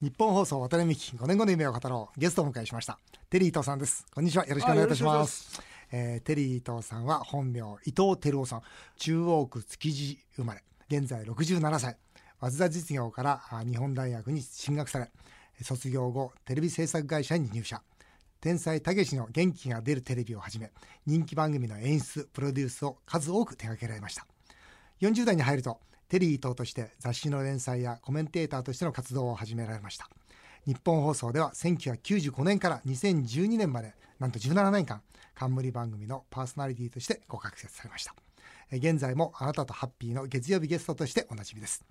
日本放送渡辺美希5年後の夢を語ろう。ゲストをお迎えしました。テリー伊藤さんです。こんにちは。よろしくお願いいたします。えー、テリー伊藤さんは本名伊藤照夫さん。中央区築地生まれ。現在67歳。早稲田実業から日本大学に進学され。卒業後テレビ制作会社に入社。天才たけしの元気が出るテレビをはじめ人気番組の演出プロデュースを数多く手掛けられました。40代に入るとテリー伊藤として雑誌の連載やコメンテーターとしての活動を始められました。日本放送では1995年から2012年までなんと17年間冠番組のパーソナリティとしてご活躍されました。現在もあなたとハッピーの月曜日ゲストとしておなじみです。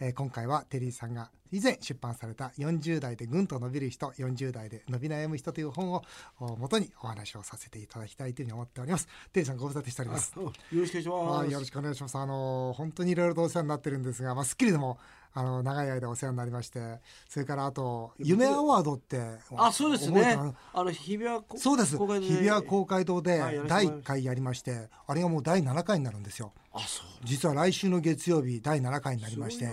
えー、今回はテリーさんが以前出版された40代でぐんと伸びる人40代で伸び悩む人という本を元にお話をさせていただきたいというふうに思っております。テリーさんご無沙汰しております。よろしくお願いします。よろしくお願いします。あの本当にいろいろとお世話になってるんですがまあスッキリでもあの長い間お世話になりましてそれからあと夢アワードってあそうですね。あの日比谷そうです。日比谷公会堂で第1回やりましてあれがもう第7回になるんですよ。あそう。実は来週の月曜日第7回になりまして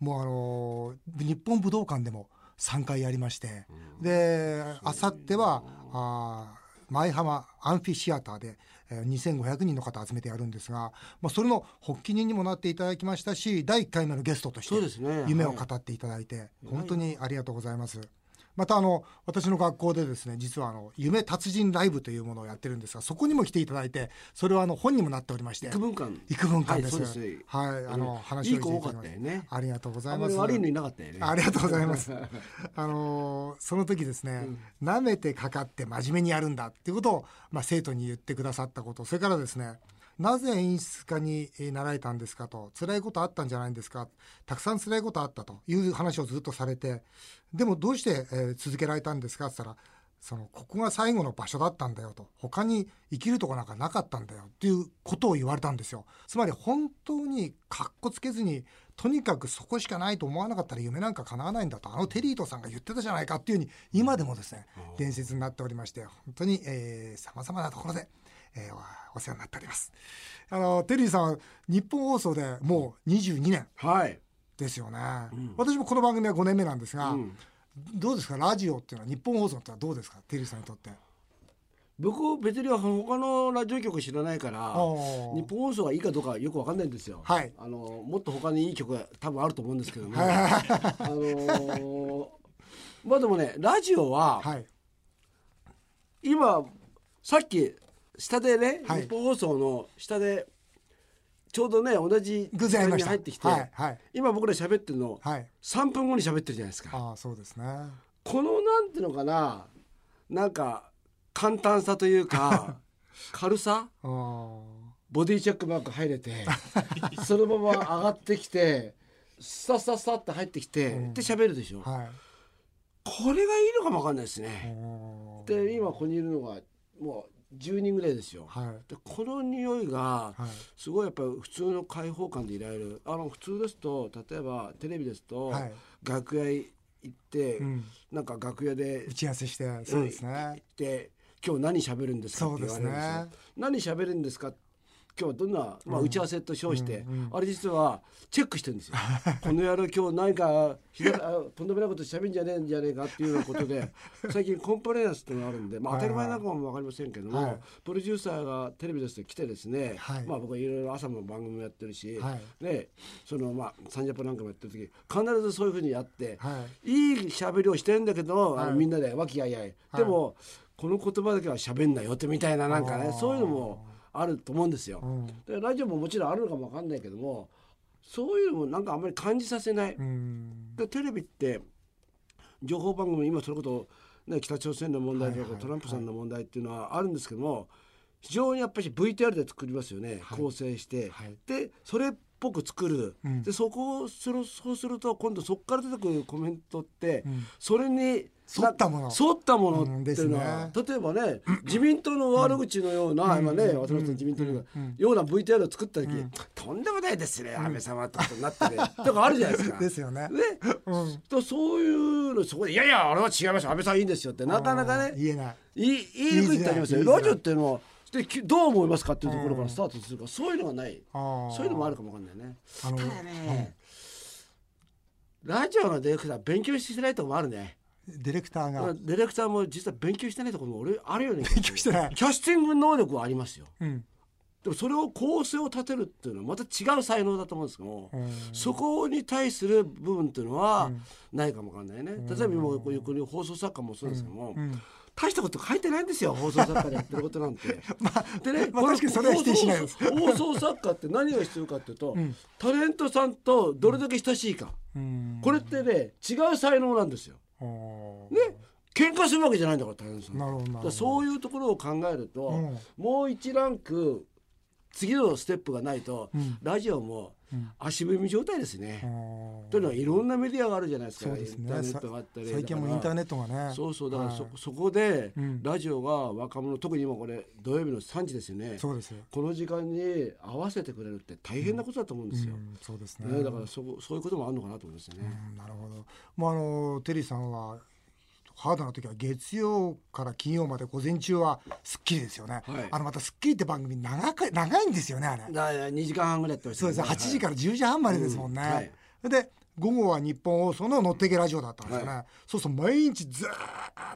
もうあの日本武道館でも3回やりまして、であさってはあ舞浜アンフィシアターで2500人の方集めてやるんですが、まあ、それの発起人にもなっていただきましたし第1回目のゲストとして夢を語っていただいて、本当にありがとうございます。またあの私の学校でですね実はあの夢達人ライブというものをやってるんですがそこにも来ていただいてそれはあの本にもなっておりまして幾分間？幾分間です、はい、はい、あの話をいい子多かったよね。ありがとうございます。悪いのいなかったよね。ありがとうございます。あのその時ですね、うん、舐めてかかって真面目にやるんだっていうことをまあ生徒に言ってくださったことそれからですねなぜ演出家になられたんですかと辛いことあったんじゃないんですかたくさん辛いことあったという話をずっとされてでもどうして、えー、続けられたんですかって言ったらそのここが最後の場所だったんだよと他に生きるとこなんかなかったんだよっていうことを言われたんですよ。つまり本当にかっこつけずにとにかくそこしかないと思わなかったら夢なんか叶わないんだとあのテリートさんが言ってたじゃないかっていうふうに今でもですね伝説になっておりまして本当にさまざまなところでえー、お世話になっております。あのテリーさん日本放送でもう22年ですよね、はいうん、私もこの番組は5年目なんですが、うん、どうですか？ラジオっていうのは日本放送ってのはどうですか？テリーさんにとって。僕別に他のラジオ局知らないから日本放送がいいかどうかよく分かんないんですよ。はい、あのもっと他にいい曲が多分あると思うんですけども、あのー、まあでもねラジオは、はい、今さっき下でね、はい、日本放送の下でちょうどね同じ時間に入ってきて、はいはい、今僕ら喋ってるの、はい、3分後に喋ってるじゃないですか。あそうですね。このなんていうのかななんか簡単さというか 軽さ？ボディチェックマーク入れて そのまま上がってきてスタスタスタって入ってきて、うん、で喋るでしょ、はい、これがいいのかもわかんないですね。で今ここにいるのがもう10人ぐらいですよ、はい、でこの匂いがすごいやっぱり普通の開放感でいられる。あの普通ですと例えばテレビですと、はい、楽屋行って、うん、なんか楽屋で打ち合わせしてそうですね。行って今日何喋るんですかって言われるんですよ、ね、何喋るんですか今日はどんな、まあ、打ち合わせと称して、うんうん、あれ実はチェックしてるんですよ。この野郎今日何かとんでもないことしゃべんじゃねえんじゃねえかっていうようなことで 最近コンプライアンスっていうのがあるんで、まあ、当たり前なのかも分かりませんけども、はい、プロデューサーがテレビですと来てですね、はい、まあ、僕はいろいろ朝も番組もやってるし、はい、でそのまあサンジャポなんかもやってる時必ずそういうふうにやって、はい、いいしゃべりをしてるんだけど、あのみんなで和気あいあい。でもこの言葉だけはしゃべんなよってみたいななんかねそういうのも。あると思うんですよ。うん、でラジオももちろんあるのかも分かんないけどもそういうのもなんかあんまり感じさせない。でテレビって情報番組今それこそ、ね、北朝鮮の問題とか、トランプさんの問題っていうのはあるんですけども非常にやっぱり VTR で作りますよね、構成して。でそれっぽく作る、うん、でそこをするそうすると今度そこから出てくるコメントって、うん、それに沿ったもの。沿ったものっていうのは、ね、例えばね自民党の悪口のような、今ね私たち自民党のような VTR を作った時、とんでもないですね安倍様ってことになってね とかあるじゃないですか。ですよね。ね、とそういうのそこで「いやいやあれは違います安倍さんいいんですよ」ってなかなかね言えない。言いにくいってありますよ。ラジオっていうのはでどう思いますかっていうところからスタートするからそういうのがない。そういうのもあるかもわかんないね。ただね、ラジオのディレクター勉強してないとこもあるね。ディレクターが。ディレクターも実は勉強してないところも俺あるよね勉強してない。キャスティング能力はありますよ。うん。でもそれを構成を立てるっていうのはまた違う才能だと思うんですけども、そこに対する部分っていうのはないかもわかんないね、例えば今こういうこういう放送作家もそうですけども、大したこと書いてないんですよ放送作家でやってることなんて。でね、まあ確かにそれは否定しない。です放送作家って何が必要かっていうと、タレントさんとどれだけ親しいか、うん。これってね違う才能なんですよ。ね喧嘩するわけじゃないんだからタレントさん。そういうところを考えると、うん。もう一ランク次のステップがないと、ん。ラジオも足踏み状態ですね。というのはいろんなメディアがあるじゃないですか。ね。インターネットがあったりさ最近もインターネットがね。そうそうだからそ,、はい。そこで、うん。ラジオが若者特に今これ土曜日の3時ですよね。そうです。よこの時間に合わせてくれるって大変なことだと思うんですよ。うん。そうですね。ね、だからそこそういうこともあるのかなと思いますよね。うん。なるほど。まああのテリーさんはハードな時は月曜から金曜まで午前中はスッキリですよね。はいあのまたスッキリって番組長か長いんですよねあれ。だから2時間半ぐらいそうですね。8時から10時半までですもんね。うんはいで午後は日本放送の乗ってけラジオだったんですよね。はそうそう毎日ずー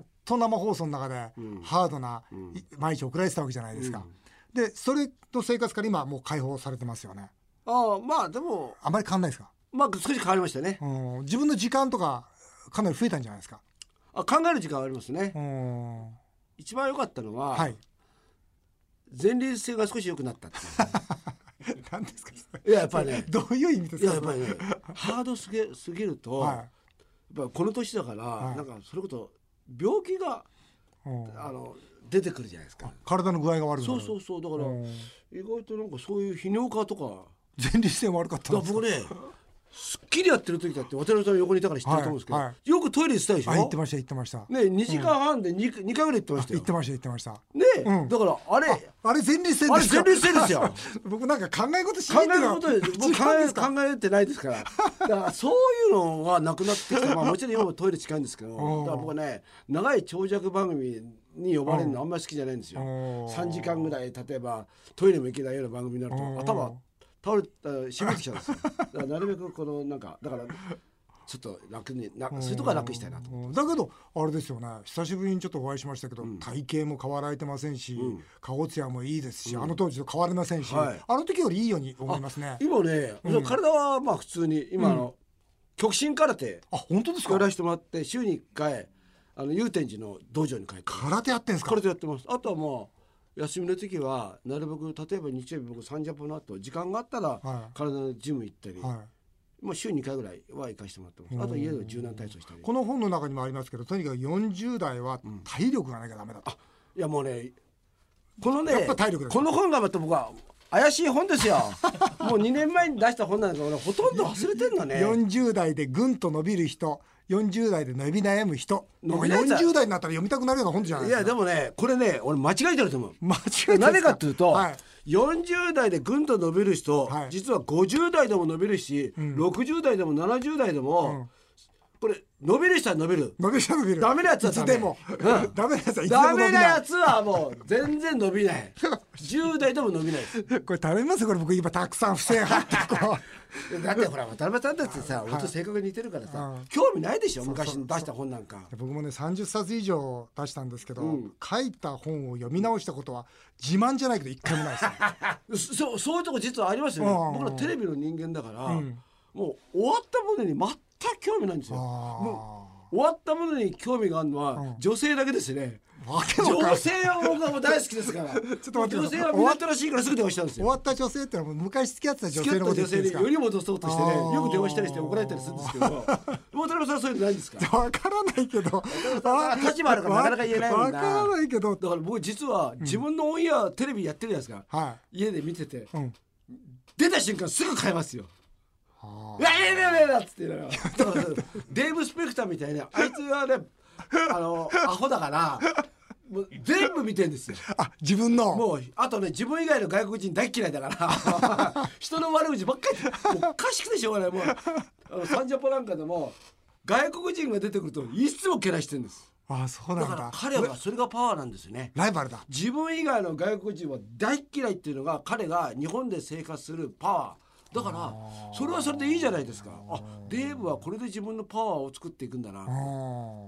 っと生放送の中でうんハードな、い毎日送られてたわけじゃないですか。でそれと生活から今はもう解放されてますよね。ああまあでもあまり変わんないですか？まあ少し変わりましたね。うん自分の時間とかかなり増えたんじゃないですか？あ考える時間はありますね。うん。一番良かったのは、はい。前立腺が少し良くなったっていう。何ですかいややっぱりね。どういう意味ですかいややっぱりねハードすぎすぎると、はやっぱこの年だから、はい。なんかそれこそ病気があの出てくるじゃないですか。体の具合が悪くな。るそうそうそう。だからうん。意外となんかそういう泌尿科とか。前立腺悪かっただんですか？から僕ねすっきりやってる時だって渡辺さん横にいたから知ってると思うんですけど、はいはよくトイレ行ってたでしょ？あ言ってました言ってました。ね2時間半で 2,、二回ぐらい行ってましたよ。言ってました言ってました。ね、うん。だからあれあれ前立腺ですか？前立腺ですよ。僕なんか考え事し考えないっていうのはることで僕考え考えてないですから。だからそういうのがなくなってきて、まあ、もちろん今もトイレ近いんですけどうんだから僕はね長い長尺番組に呼ばれるのあんまり好きじゃないんですよ。うん3時間ぐらい例えばトイレも行けないような番組になるうんと頭倒れたしびれてきちゃうんですよ。だからなるべくこのなんかだからちょっと楽になそういうとこは楽にしたいなと。うん。だけどあれですよね。久しぶりにちょっとお会いしましたけど、体型も変わられてませんし、ん。顔つやもいいですし、あの当時と変わりませんし、はい。あの時よりいいように思いますね。今ね、体はまあ普通に今あの、極真空手あ本当ですか？やらせてもらって週に1回あの祐天寺の道場に帰って空手やってんですか？空手やってます。あとはもう休みの時はなるべく例えば日曜日僕30分の後時間があったらはい。体のジム行ったり、はい。もう週2回ぐらいは行かしてもらってます。あとは家で柔軟体操したり。この本の中にもありますけどとにかく40代は体力がなきゃダメだと、いやもうねこのねやっぱ体力ですかこの本がまた僕は怪しい本ですよ。もう2年前に出した本なんだけど俺ほとんど忘れてんのね。40代でぐんと伸びる人40代で伸び悩む人。伸びないやつは。40代になったら読みたくなるような本じゃないいですか。やでもねこれね俺間違えてると思う。間違いですなぜかっていうと、はい。40代でぐんと伸びる人、はい。実は50代でも伸びるし、60代でも70代でも、これ伸びる人は伸びる。伸びる伸びる。ダメなやつはいダメ。つでも、うん。ダメなやつはいつでもダ伸びない。メなやつはもう全然伸びない。10代でも伸びない。ですこれ頼みますよこれ僕今たくさん付箋貼ってこ だってほら渡辺さんだってさ俺と性格似てるからさ、うん。興味ないでしょ昔に出した本なんか。う僕もね30冊以上出したんですけど、うん。書いた本を読み直したことは自慢じゃないけど一回もないですね。そそういうとこ実はありますよね。うん。僕らテレビの人間だから、うんもう終わったものに全く興味ないんですよ。もあう終わったものに興味があるのはうん。女性だけですね、女性は僕はもう大好きですから。ちょっと待って女性はみなったらしいからすぐ電話したんですよ。終わった女性ってのはもう昔付き合ってた女付き合った性のこと言ってるんですか？女性により戻そうとしてねよく電話したりして怒られたりするんですけど。渡辺さんはそういうのないんですか？わからないけど。立場あるからなかなか言えないわからないけど。だから僕実は自分のオンエアテレビやってるじゃないですか、は家で見てて出た瞬間すぐ変えますよあいやいやいやいやいやっつって言いながら。デーブ・スペクターみたいなあいつはね あのアホだからもう全部見てんですよ。あ自分の。もうあとね自分以外の外国人大っ嫌いだから 人の悪口ばっかりおかしくてしょうがない。もうあのサンジャポなんかでも外国人が出てくるといつもけなしてるんです。あそうなんだ。だから彼はそれがパワーなんですよね。ライバルだ。自分以外の外国人は大っ嫌いっていうのが彼が日本で生活するパワーだからそれはそれでいいじゃないですか。あデーブはこれで自分のパワーを作っていくんだな。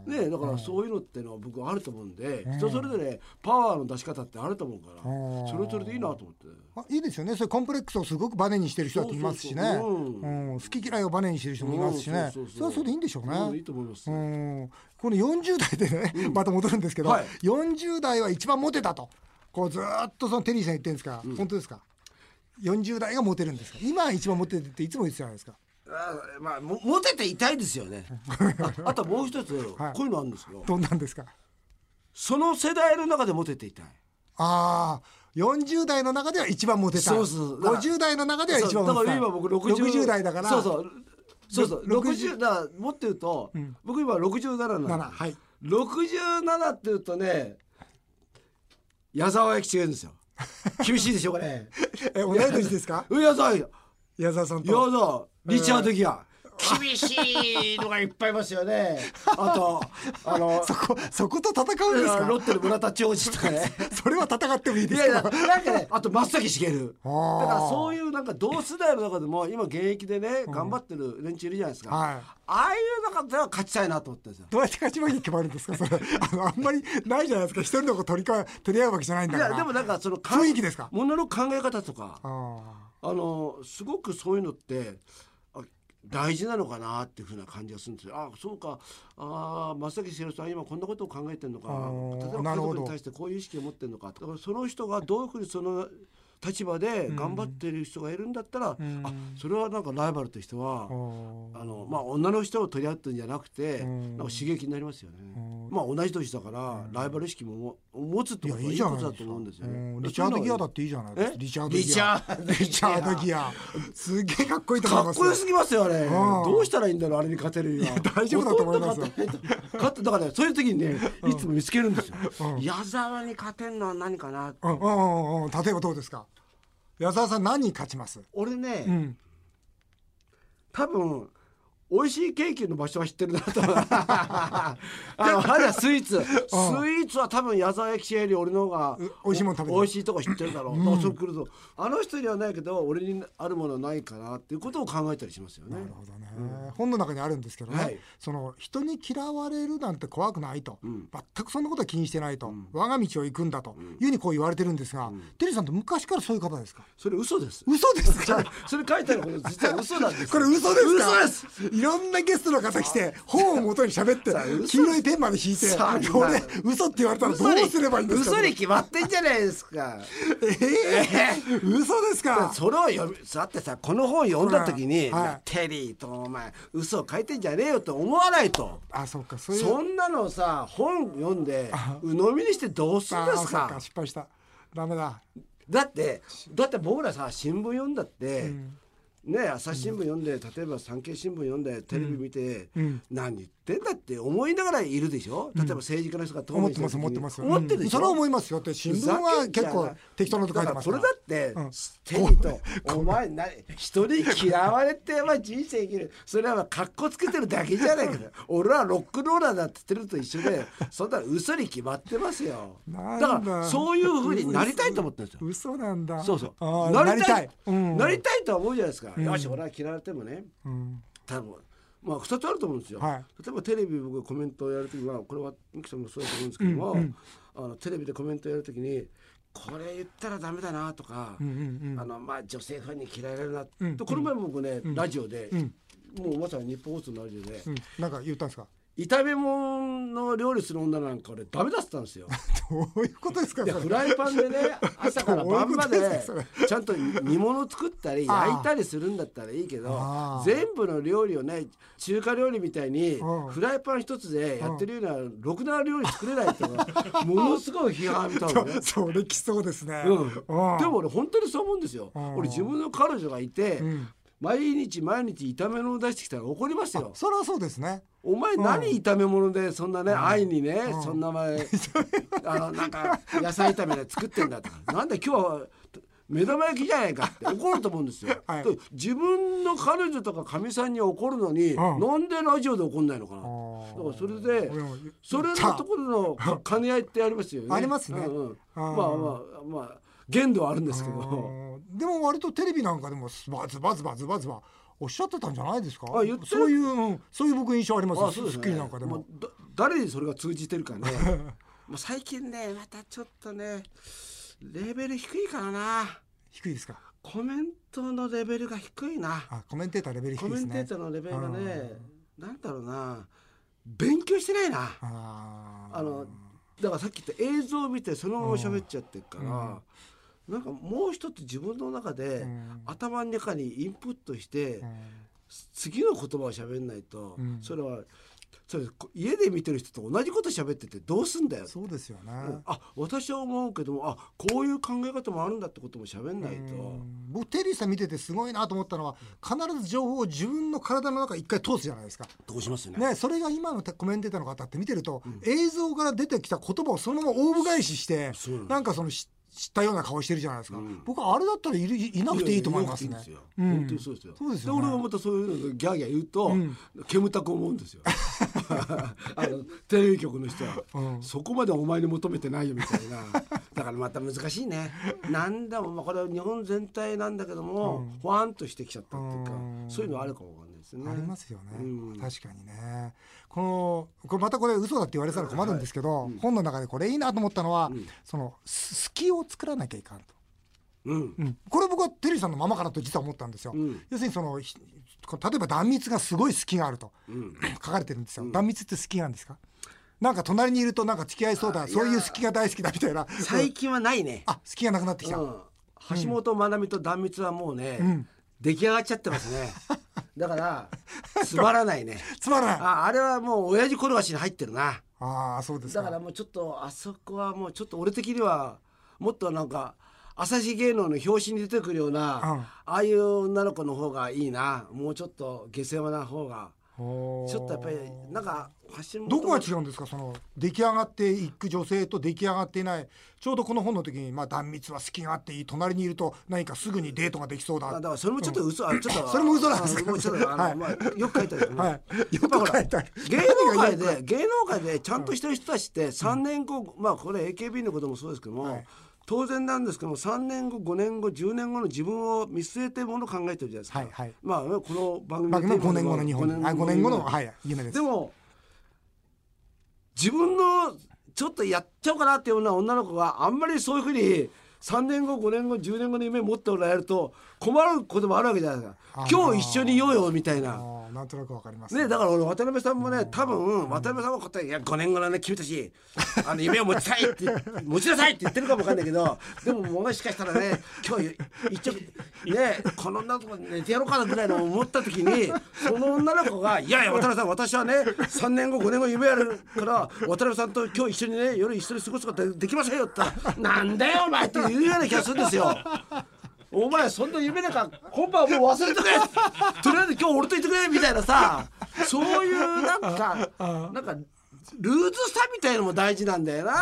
ねだからそういうのってのは僕あると思うんで人それぞれパワーの出し方ってあると思うからそれそれでいいなと思って。あいいですよね。それコンプレックスをすごくバネにしてる人だっていますしね。好き嫌いをバネにしてる人もいますしね。それはそれでいいんでしょうね。いいと思いますこの40代でねまた戻るんですけど40代は一番モテたと。こうずっとそのテリーさん言ってるんですか。本当ですか40代がモテるんですか？今一番モテてっていつも言ってたじゃないですか。あまあモテていたいですよね。ああともう一つ、はい、こういうのあるんですよ。どんなんですか？その世代の中でモテていたい。ああ40代の中では一番モテたい。そうそう。50代の中では一番モテたい。だから今僕 60, 60代だから。そうそう。そうそう。60だもっと言うと、うん、僕今67なの、はい、67って言うとね矢沢永吉がいるんですよ 厳しいでしょうかね。え同い年ですか？矢沢矢沢さんと矢沢リチャード・ギア厳しいのがいっぱいいますよね。あと、あの、そこ、そこと戦うんですか？ロッテの村田兆治とかね。それは戦ってもいいですか？いやいやなんかね、あと松崎しげる。だから、そういうなんか同世代の中でも、今現役でね、頑張ってる連中いるじゃないですか。はい、ああいう中では勝ちたいなと思ってるんですよ。どうやって勝ち負け決まるんですか？それ、あの、あんまりないじゃないですか？一人の子取りか、取り合うわけじゃないんだから。いや、でもなんか、その雰囲気ですか？ものの考え方とか。あの、すごくそういうのって。大事なのかなっていうふうな感じがするんですよ。あそうかあ松崎しげるさん今こんなことを考えてるのか例えば家族に対してこういう意識を持ってるのかだからその人がどういうふうにその立場で頑張ってる人がいるんだったら、うん、あそれはなんかライバルとしては、あのまあ、女の人を取り合ってるんじゃなくて、なんか刺激になりますよね。まあ同じ年だから、ライバル意識も持つってことはいいことだと思うんですよね。リチャードギアだっていいじゃないですか。リチャードギア。リチャードギア。すげえかっこいいと思います。かっこよすぎますよね。どうしたらいいんだろうあれに勝てるには。大丈夫だと思います。勝ってだからそういう時にねいつも見つけるんですよ。矢沢に勝てるのは何かな。うんうんうん例えばどうですか？矢沢さん何に勝ちます？俺ね、うん、多分美味しいケーキの場所は知ってるなと。あのはスイーツ。スイーツは多分矢沢駅より俺の方が美味しいもの食べ美味しいとこ知ってるだろう、うん、そう来るとあの人にはないけど俺にあるものはないかなっていうことを考えたりしますよね。なるほどね、うん、本の中にあるんですけどね、はい、その人に嫌われるなんて怖くないと、うん、全くそんなことは気にしてないと、我が道を行くんだというふうにこう言われてるんですが、テリーさんって昔からそういう方ですか？それ嘘です。嘘ですか？それ書いてあること実は嘘なんです これ嘘ですか？嘘です。いろんなゲストの方来て本を元に喋って 黄色いペンまで引いてこれ嘘って言われたらどうすればいいんですか？嘘に決まってんじゃないですかええー、嘘ですか？それを読みだってさこの本読んだ時に、はい、テリーとお前嘘を書いてんじゃねえよと思わないと。あそうかそういうそんなのさ本読んで鵜呑みにしてどうするんですか失敗した。ダメだ。だってだって僕らさ新聞読んだって、うんね、朝日新聞読んで、例えば産経新聞読んでテレビ見て、何言ってんだって思いながらいるでしょ？例えば政治家の人が思ってます思ってます思ってるでしょ、それは思いますよって新聞は結構適当なこと書いてますこれだって、テリとお前な人に嫌われて、まあ、人生生きる。それはかっこつけてるだけじゃないか。俺はロックローラーだって言ってると一緒でそんな嘘に決まってますよ。だ。からそういうふうになりたいと思ってるんですよ。嘘なんだ。そうそう。なりたい、なりたい。とは思うじゃないですか、よし俺は嫌われてもね、多分まあ2つあると思うんですよ、はい、例えばテレビ僕コメントをやるときはこれはミキさんもそうだと思うんですけども、うんうん、あのテレビでコメントをやるときにこれ言ったらダメだなとか、うんうんうん、あのまあ女性ファンに嫌われるな、うん、とこの前僕ね、うん、ラジオで、もうまさに日本放送のラジオで、なんか言ったんですか？炒め物の料理する女なんか俺ダメだってたんですよ。どういうことですかフライパンでね朝から晩までちゃんと煮物作ったり焼いたりするんだったらいいけど全部の料理をね中華料理みたいにフライパン一つでやってるようなろくな料理作れないって ものすごい批判見たのね。それきそうですね。うん、でも俺本当にそう思うんですよ。俺自分の彼女がいて、うん毎日毎日炒め物を出してきたら怒りますよ。それはそうですね。お前何炒め物でそんなね、愛にね、そんな前 あのなんか野菜炒めで作ってんだとかなんで今日は目玉焼きじゃないかって怒ると思うんですよ。はい、自分の彼女とかかみさんに怒るのに、うん、なんでラジオで怒んないのかな。だからそれでそれのところの兼ね合いってありますよね。ありますね。うんうん、まあまあまあ限度はあるんですけど。でも割とテレビなんかでもバズバズバズバズバおっしゃってたんじゃないですか？あ言ってそういうそういう僕印象ありますあそうですね。スッキリなんかでも。誰にそれが通じてるかね。もう最近ねまたちょっとねレベル低いからな。低いですか？コメントのレベルが低いな。あコメンテーターレベル低コメンテいですねーターのレベルがねなんだろうな。勉強してないな。あのだからさっき言った映像を見てそのまま喋っちゃってるから、なんかもう一つ自分の中で、うん。頭の中にインプットして、うん。次の言葉を喋んないと、うん。それはそれ家で見てる人と同じこと喋っててどうすんだよ、そうですよね。うん。あ私は思うけどもあこういう考え方もあるんだってことも喋んないと。うん。僕テリーさん見ててすごいなと思ったのは必ず情報を自分の体の中に一回通すじゃないですか。どうしますよね。ね、それが今のコメンテーターの方って見てると、映像から出てきた言葉をそのままオウム返ししてなんかそのし知ったような顔してるじゃないですか、うん。僕はあれだったらいるいなくていいと思いますね。本当にそうですよ。そうですよね。俺はまたそういうのでギャーギャー言うと、うん。煙たく思うんですよ。あのテレビ局の人は、うん。そこまでお前に求めてないよみたいな。だからまた難しいね。なんだもまあこれは日本全体なんだけども、うん。ほわんとしてきちゃったっていうか、うん。そういうのあるかもわかんないですね。ありますよね、うん。確かにね。このこれまたこれ嘘だって言われたら困るんですけど、本の中でこれいいなと思ったのは、ん。そのす隙を作らなきゃいかんと、うん。うん。これ僕はテリーさんのままかなと実は思ったんですよ、うん。要するにそのひ例えば断蜜がすごい隙があるとうん。書かれてるんですよ、断蜜って隙なんですか？なんか隣にいるとなんか付き合いそうだ。そういう隙が大好きだみたいな。最近はないね。あ隙がなくなってきた、うん、橋本まなみと断蜜はもうね、ん。出来上がっちゃってますねだから つまらないね。つまらない。ああれはもう親父転がしに入ってるな。ああそうですか。だからもうちょっとあそこはもうちょっと俺的にはもっとなんか朝日芸能の表紙に出てくるような、うん。ああいう女の子の方がいいな。もうちょっと下世話な方がちょっとやっぱりなんかどこが違うんですか？その出来上がっていく女性と出来上がっていない。ちょうどこの本の時に、まあ、断蜜は隙があっていい隣にいると何かすぐにデートができそうだ。あだからそれもちょっと嘘、あちょっと それも嘘なんですか？あもうちょっとあの、はい。まあ、よく書いてある。はい。よく書いてある。芸能界で芸能界でちゃんとしてる人たちって3年後、まあこれ AKB のこともそうですけども、はい当然なんですけども3年後5年後10年後の自分を見据えてものを考えてるじゃないですか、はいはい。まあこの番組番組の5年後の日5本あ5年後のはい夢です。でも自分のちょっとやっちゃおうかなっていうような女の子があんまりそういうふうに3年後5年後10年後の夢持っておられると困ることもあるわけじゃないですか。今日一緒にいようよみたいな。なんとなくわかります。ね、だから俺渡辺さんもね多分渡辺さんは答え「いや5年後のね君たちあの夢を持ちたい」って 持ちなさいって言ってるかもわかんないけどでももしかしたらね今日一応ねこの女の子寝てやろうかなぐらいの思った時にその女の子が「いやいや渡辺さん私はね3年後5年後夢あるから渡辺さんと今日一緒にね夜一緒に過ごすことできませんよ」って言ったら「なんだよお前」って言うような気がするんですよ。お前そんな夢なんか今晩はもう忘れてくれとりあえず今日俺といてくれみたいなさそういうなんかなんかルーズさみたいのも大事なんだよな。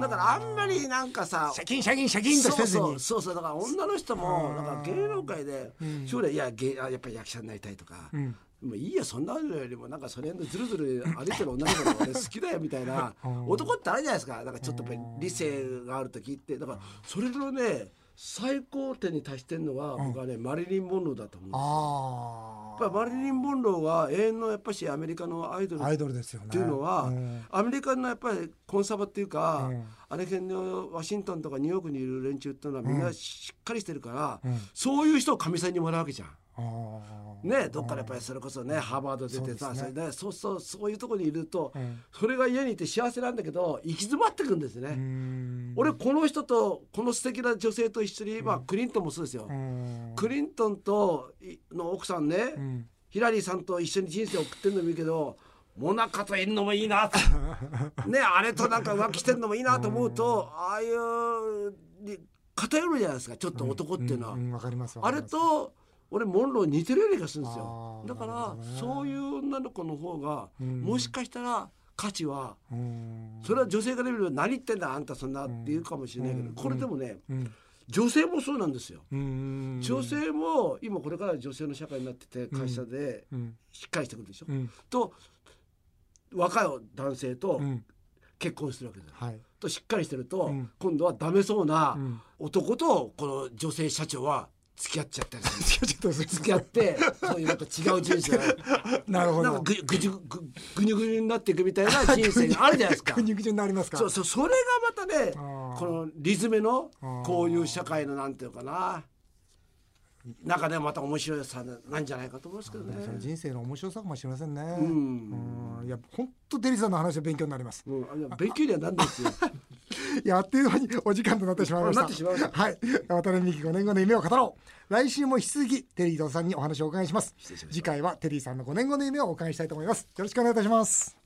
だからあんまりなんかさシャキンシャキンシャキンとそうせずに。そうそうそうだから女の人もなんか芸能界で将来いや芸あやっぱり役者になりたいとか、ん。もういいやそんなのよりもなんかそれでずるずる歩いてる女の子が俺好きだよみたいな男ってあるじゃないですか。だからちょっとやっぱり理性がある時って。だからそれのね最高点に達してるのは僕はねマリリン・モンローだと思うんですよ。あやっぱりマリリン・モンローは永遠のやっぱしアメリカのアイドルあアイドルですよね。っていうのは、うん。アメリカのやっぱりコンサバっていうか、うん。あれ辺のワシントンとかニューヨークにいる連中っていうのはみんなしっかりしてるから、うん。そういう人をかみさんにもらうわけじゃん。ね、どっからやっぱりそれこそねハーバード出てさそ,、そうね。れでそうそうそういうところにいると、ん。それが家にいて幸せなんだけど行き詰まってくんですね。俺この人とこの素敵な女性と一緒に、まあクリントンもそうですよ。うん。クリントンといの奥さんね、ん。ヒラリーさんと一緒に人生を送ってるのもいいけどモナカといるのもいいなと。ねあれとなんか浮気してるのもいいなと思うとああいうに偏るじゃないですか。ちょっと男っていうのは。ん。ん。わかりますわあれと俺モンロー似てるような気がするんですあよーだからね。そういう女の子の方がん。もしかしたら価値はうん。それは女性から見ると何言ってんだあんたそんなって言うかもしれないけどこれでもねうん。女性もそうなんですよ。うん女性も今これから女性の社会になってて会社でうん。しっかりしてくるでしょ。うん。と若い男性とうん。結婚するわけだよ。はい。ととしっかりしてると、今度はダメそうな男とこの女性社長は付き合っちゃったりする。付き合ってそういうまた違う人生 なるほど。なんかぐぐじゅぐぐにゅぐにゅになっていくみたいな人生があるじゃないですか。ぐにゅぐにゅになりますか。そうそうそれがまたねこのリズムのこういう社会のなんていうかな中でまた面白さなんじゃないかと思いますけどね。人生の面白さかもしれませんね。うん、いや本当デリさんの話は勉強になります。うん、勉強にはなんですよ。い やあっという間にお時間となってしまいました。したはい、渡辺美希5年後の夢を語ろう。来週も引き続きテリーさんにお話をお伺いします。次回はテリーさんの5年後の夢をお伺いしたいと思います。よろしくお願いいたします。